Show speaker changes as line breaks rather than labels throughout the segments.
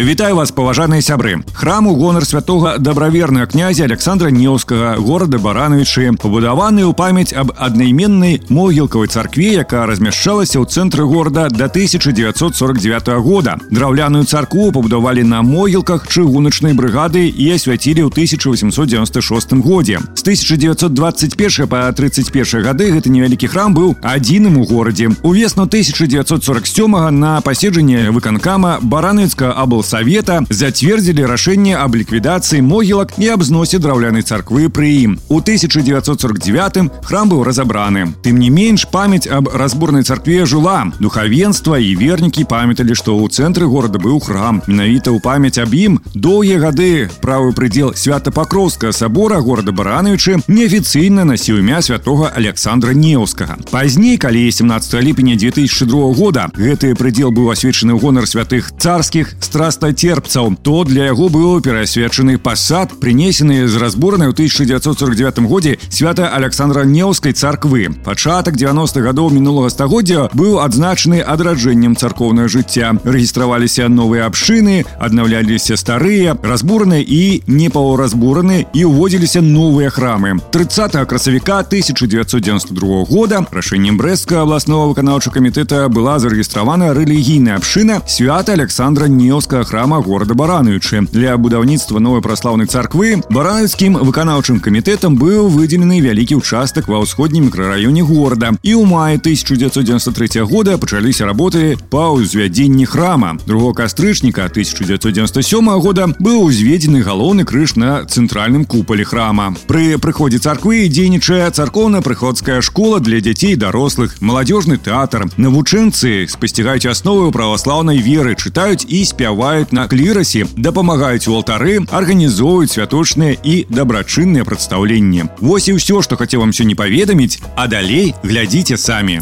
Вітаю вас паважаныя сябры храм у гонар святого дабравернага князя александра неўскага горада барановичы пабудаваны ў памяць аб аднайменнай могілкавай царкве якая размяшчалася ў цэнтры горада до 1949 года драўляную царкву пабудавалі на могілках чыгуначнай брыгады і асвяцілі ў 1896 годзе з 1921 по 31 гады гэты невялікі храм быў адзіным у горадзе увесну 1947 на паседжанне выканкама барановіцка абл Совета зацвердзілі рашэнне аб ліквідацыі могілак і аб зносе драўлянай царквы пры ім. У 1949 храм быў разабраны. Тым не менш памяць аб разборнай царкве жыла. Духавенства і вернікі памяталі, што ў цэнтры горада быў храм. Менавіта ў памяць аб ім доўгія гады правы прыдзел свята-пакроўскага сабора горада баранавічы неафіцыйна насіў імя святого Александра Неўскага. Пазней, калі 17 ліпеня 2002 года гэты прыдзел быў асвечаны ў гонар святых царскіх страст терпцаў то для яго быў перасвечаны пасад прынесены з разборнай у 1949 годзе свята александра неўскай царквы пачатак 90-х гадоў мінулага стагоддзя быў адзначаны адраджэннем царкоўнае жыцця рэгістраваліся новыя абшчыны аднаўляліся старыя разбураны і непаўразбураны і ўводзіліся новыя храмы 30 красавіка 1992 года рашэннем брэска абласнога выканаўча камітэта была зарэгістравана рэлігійная абшчына свята александра неўскага храма горада барануючы для будаўніцтва новой праслаўнай царквы баранаўскім выканаўчым камітэтам быў выдзелены вялікі участак ва ўсходнім мікрараёне горада і ў маі 1993 года пачаліся работы па ўзвядзенні храма другого кастрычніка 1997 года быў узведзены галоўны крыж на цэнтральным купале храма пры прыходзе царквы дзейнічае царкоўна-прыходская школа для дзяцей дарослых маладзёжны тэатр навучэнцы спасцігаюць асновы праваслаўнай веры чытаюць і спяваюць бываюць на клірасе, дапамагаюць у алтары, арганізоўваюць святочныя і дабрачынныя прадстаўленні. Вось і ўсё, што хацеў вам сёння паведаміць, а далей глядзіце самі.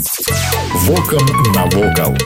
Вокам навокал.